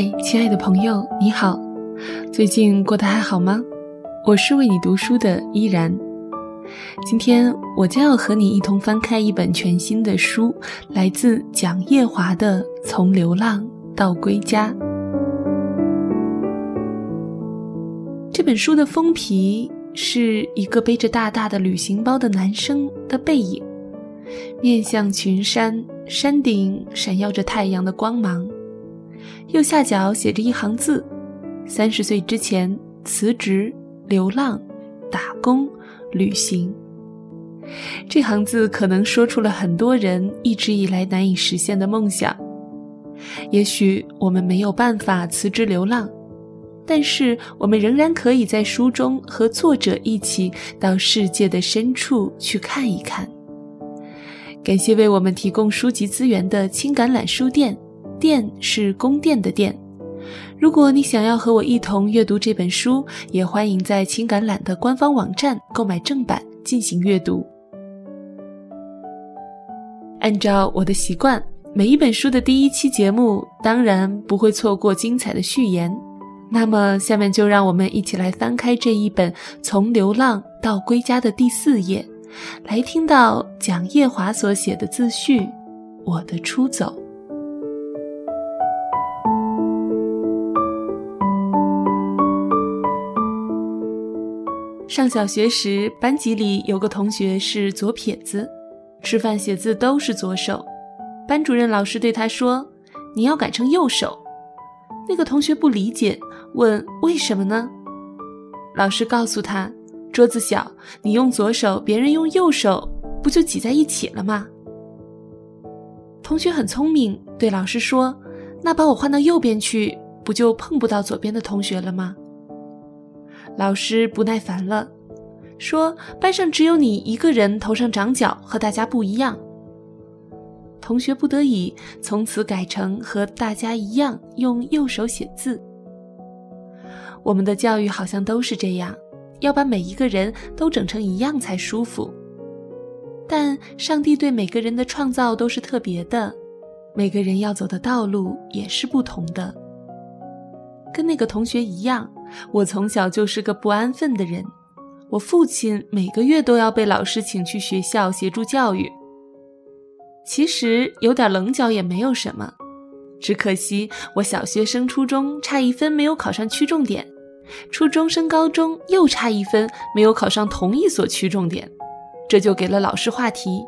嗨，亲爱的朋友，你好，最近过得还好吗？我是为你读书的依然。今天我将要和你一同翻开一本全新的书，来自蒋叶华的《从流浪到归家》。这本书的封皮是一个背着大大的旅行包的男生的背影，面向群山，山顶闪耀着太阳的光芒。右下角写着一行字：“三十岁之前辞职、流浪、打工、旅行。”这行字可能说出了很多人一直以来难以实现的梦想。也许我们没有办法辞职流浪，但是我们仍然可以在书中和作者一起到世界的深处去看一看。感谢为我们提供书籍资源的青橄榄书店。殿是宫殿的殿。如果你想要和我一同阅读这本书，也欢迎在青橄榄的官方网站购买正版进行阅读。按照我的习惯，每一本书的第一期节目当然不会错过精彩的序言。那么，下面就让我们一起来翻开这一本《从流浪到归家》的第四页，来听到蒋叶华所写的自序《我的出走》。上小学时，班级里有个同学是左撇子，吃饭写字都是左手。班主任老师对他说：“你要改成右手。”那个同学不理解，问：“为什么呢？”老师告诉他：“桌子小，你用左手，别人用右手，不就挤在一起了吗？”同学很聪明，对老师说：“那把我换到右边去，不就碰不到左边的同学了吗？”老师不耐烦了，说：“班上只有你一个人头上长角，和大家不一样。”同学不得已，从此改成和大家一样用右手写字。我们的教育好像都是这样，要把每一个人都整成一样才舒服。但上帝对每个人的创造都是特别的，每个人要走的道路也是不同的。跟那个同学一样。我从小就是个不安分的人，我父亲每个月都要被老师请去学校协助教育。其实有点棱角也没有什么，只可惜我小学升初中差一分没有考上区重点，初中升高中又差一分没有考上同一所区重点，这就给了老师话题。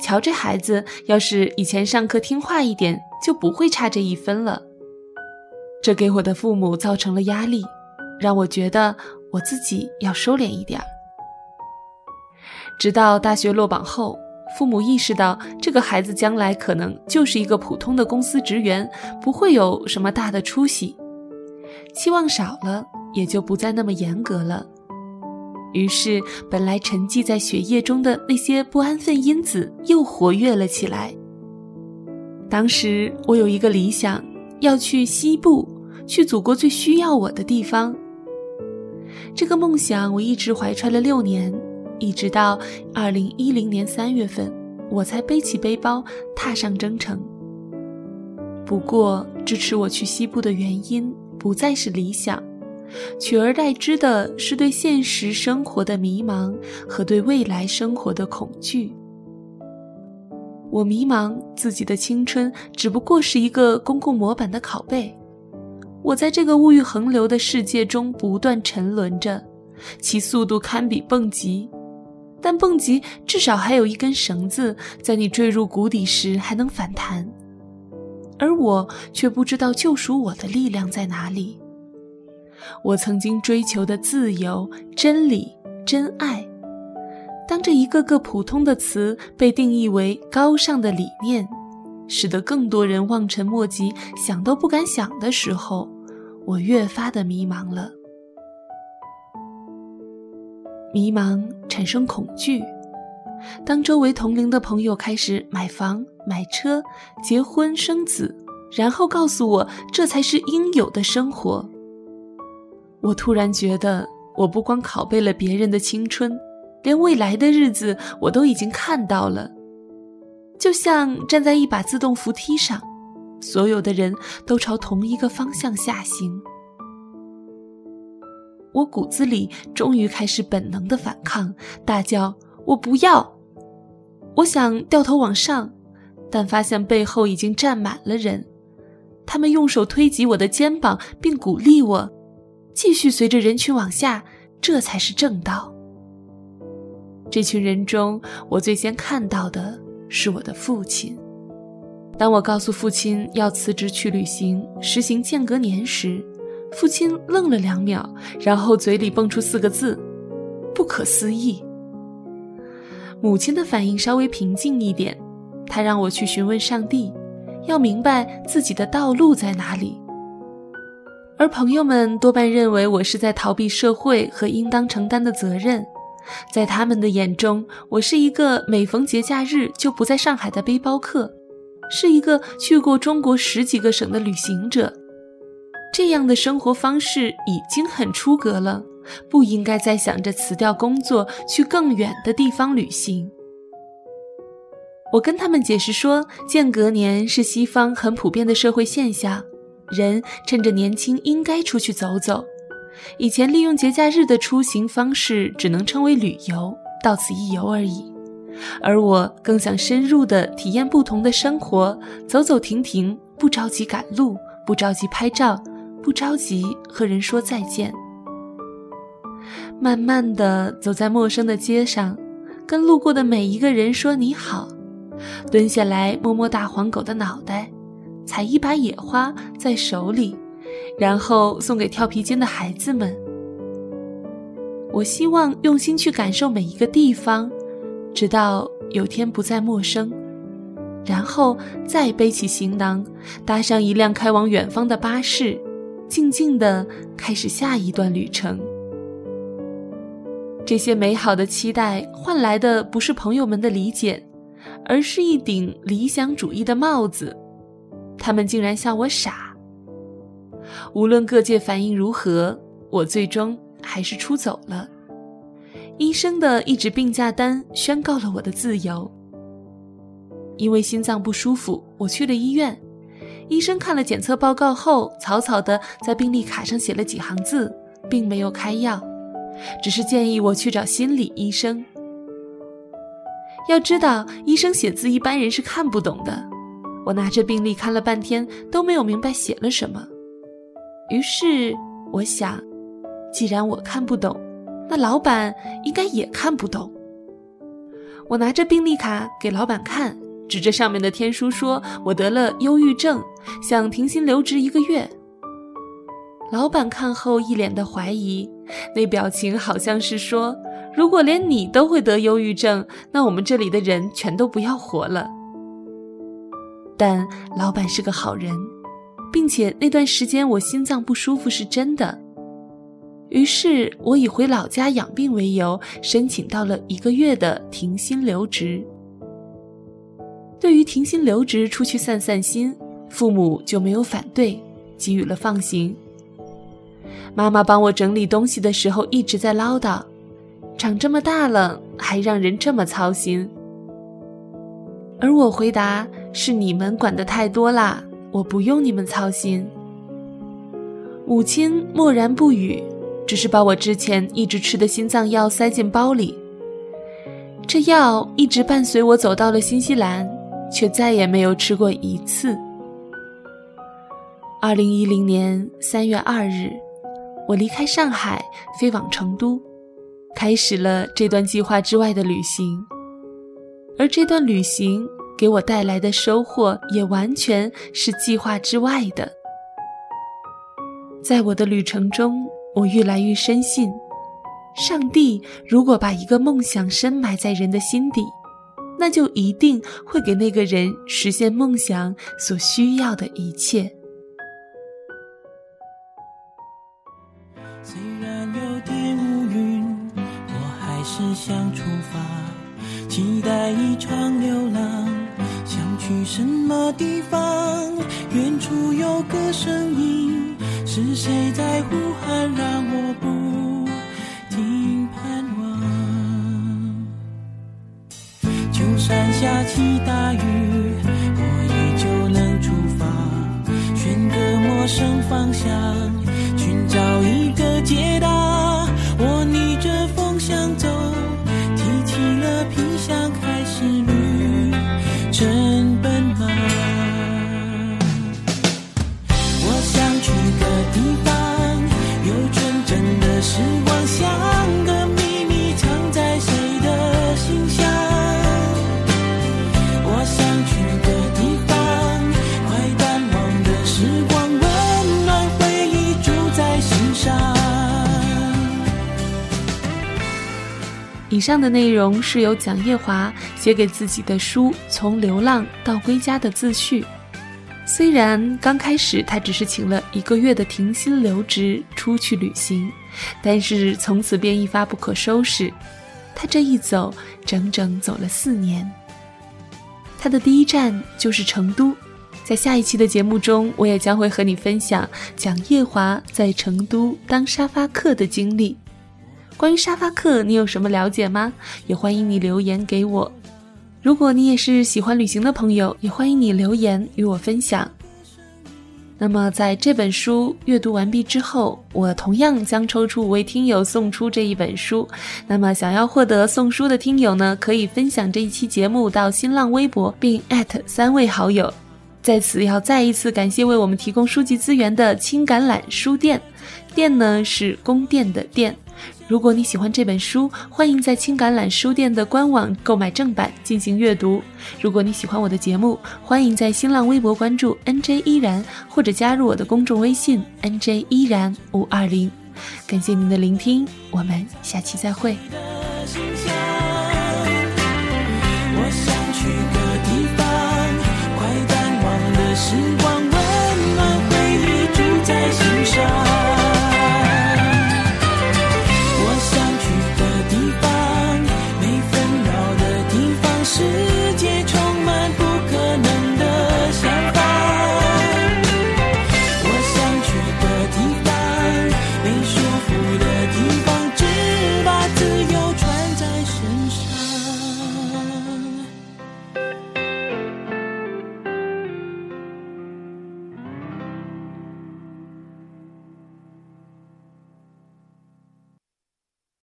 瞧这孩子，要是以前上课听话一点，就不会差这一分了。这给我的父母造成了压力，让我觉得我自己要收敛一点儿。直到大学落榜后，父母意识到这个孩子将来可能就是一个普通的公司职员，不会有什么大的出息，期望少了，也就不再那么严格了。于是，本来沉寂在血液中的那些不安分因子又活跃了起来。当时我有一个理想。要去西部，去祖国最需要我的地方。这个梦想我一直怀揣了六年，一直到二零一零年三月份，我才背起背包踏上征程。不过，支持我去西部的原因不再是理想，取而代之的是对现实生活的迷茫和对未来生活的恐惧。我迷茫，自己的青春只不过是一个公共模板的拷贝。我在这个物欲横流的世界中不断沉沦着，其速度堪比蹦极。但蹦极至少还有一根绳子，在你坠入谷底时还能反弹。而我却不知道救赎我的力量在哪里。我曾经追求的自由、真理、真爱。当这一个个普通的词被定义为高尚的理念，使得更多人望尘莫及、想都不敢想的时候，我越发的迷茫了。迷茫产生恐惧。当周围同龄的朋友开始买房、买车、结婚、生子，然后告诉我这才是应有的生活，我突然觉得，我不光拷贝了别人的青春。连未来的日子我都已经看到了，就像站在一把自动扶梯上，所有的人都朝同一个方向下行。我骨子里终于开始本能的反抗，大叫：“我不要！”我想掉头往上，但发现背后已经站满了人，他们用手推挤我的肩膀，并鼓励我继续随着人群往下，这才是正道。这群人中，我最先看到的是我的父亲。当我告诉父亲要辞职去旅行，实行间隔年时，父亲愣了两秒，然后嘴里蹦出四个字：“不可思议。”母亲的反应稍微平静一点，她让我去询问上帝，要明白自己的道路在哪里。而朋友们多半认为我是在逃避社会和应当承担的责任。在他们的眼中，我是一个每逢节假日就不在上海的背包客，是一个去过中国十几个省的旅行者。这样的生活方式已经很出格了，不应该再想着辞掉工作去更远的地方旅行。我跟他们解释说，间隔年是西方很普遍的社会现象，人趁着年轻应该出去走走。以前利用节假日的出行方式只能称为旅游，到此一游而已。而我更想深入的体验不同的生活，走走停停，不着急赶路，不着急拍照，不着急和人说再见。慢慢的走在陌生的街上，跟路过的每一个人说你好，蹲下来摸摸大黄狗的脑袋，采一把野花在手里。然后送给跳皮筋的孩子们。我希望用心去感受每一个地方，直到有天不再陌生，然后再背起行囊，搭上一辆开往远方的巴士，静静地开始下一段旅程。这些美好的期待换来的不是朋友们的理解，而是一顶理想主义的帽子。他们竟然笑我傻。无论各界反应如何，我最终还是出走了。医生的一纸病假单宣告了我的自由。因为心脏不舒服，我去了医院。医生看了检测报告后，草草的在病历卡上写了几行字，并没有开药，只是建议我去找心理医生。要知道，医生写字一般人是看不懂的。我拿着病历看了半天，都没有明白写了什么。于是我想，既然我看不懂，那老板应该也看不懂。我拿着病历卡给老板看，指着上面的天书说：“我得了忧郁症，想停薪留职一个月。”老板看后一脸的怀疑，那表情好像是说：“如果连你都会得忧郁症，那我们这里的人全都不要活了。”但老板是个好人。并且那段时间我心脏不舒服是真的，于是我以回老家养病为由，申请到了一个月的停薪留职。对于停薪留职出去散散心，父母就没有反对，给予了放行。妈妈帮我整理东西的时候一直在唠叨：“长这么大了还让人这么操心。”而我回答：“是你们管得太多啦。”我不用你们操心。母亲默然不语，只是把我之前一直吃的心脏药塞进包里。这药一直伴随我走到了新西兰，却再也没有吃过一次。二零一零年三月二日，我离开上海，飞往成都，开始了这段计划之外的旅行。而这段旅行。给我带来的收获也完全是计划之外的。在我的旅程中，我越来越深信，上帝如果把一个梦想深埋在人的心底，那就一定会给那个人实现梦想所需要的一切。虽然有点乌云，我还是想出发，期待一场流浪。去什么地方？远处有个声音，是谁在呼喊？让我不停盼望。就算下起大雨，我依旧能出发。选个陌生方向，以上的内容是由蒋叶华写给自己的书《从流浪到归家的自序》。虽然刚开始他只是请了一个月的停薪留职出去旅行，但是从此便一发不可收拾。他这一走，整整走了四年。他的第一站就是成都，在下一期的节目中，我也将会和你分享蒋叶华在成都当沙发客的经历。关于沙发客，你有什么了解吗？也欢迎你留言给我。如果你也是喜欢旅行的朋友，也欢迎你留言与我分享。那么，在这本书阅读完毕之后，我同样将抽出五位听友送出这一本书。那么，想要获得送书的听友呢，可以分享这一期节目到新浪微博，并艾特三位好友。在此要再一次感谢为我们提供书籍资源的青橄榄书店，店呢是宫殿的店。如果你喜欢这本书，欢迎在青橄榄书店的官网购买正版进行阅读。如果你喜欢我的节目，欢迎在新浪微博关注 NJ 依然，或者加入我的公众微信 NJ 依然五二零。感谢您的聆听，我们下期再会。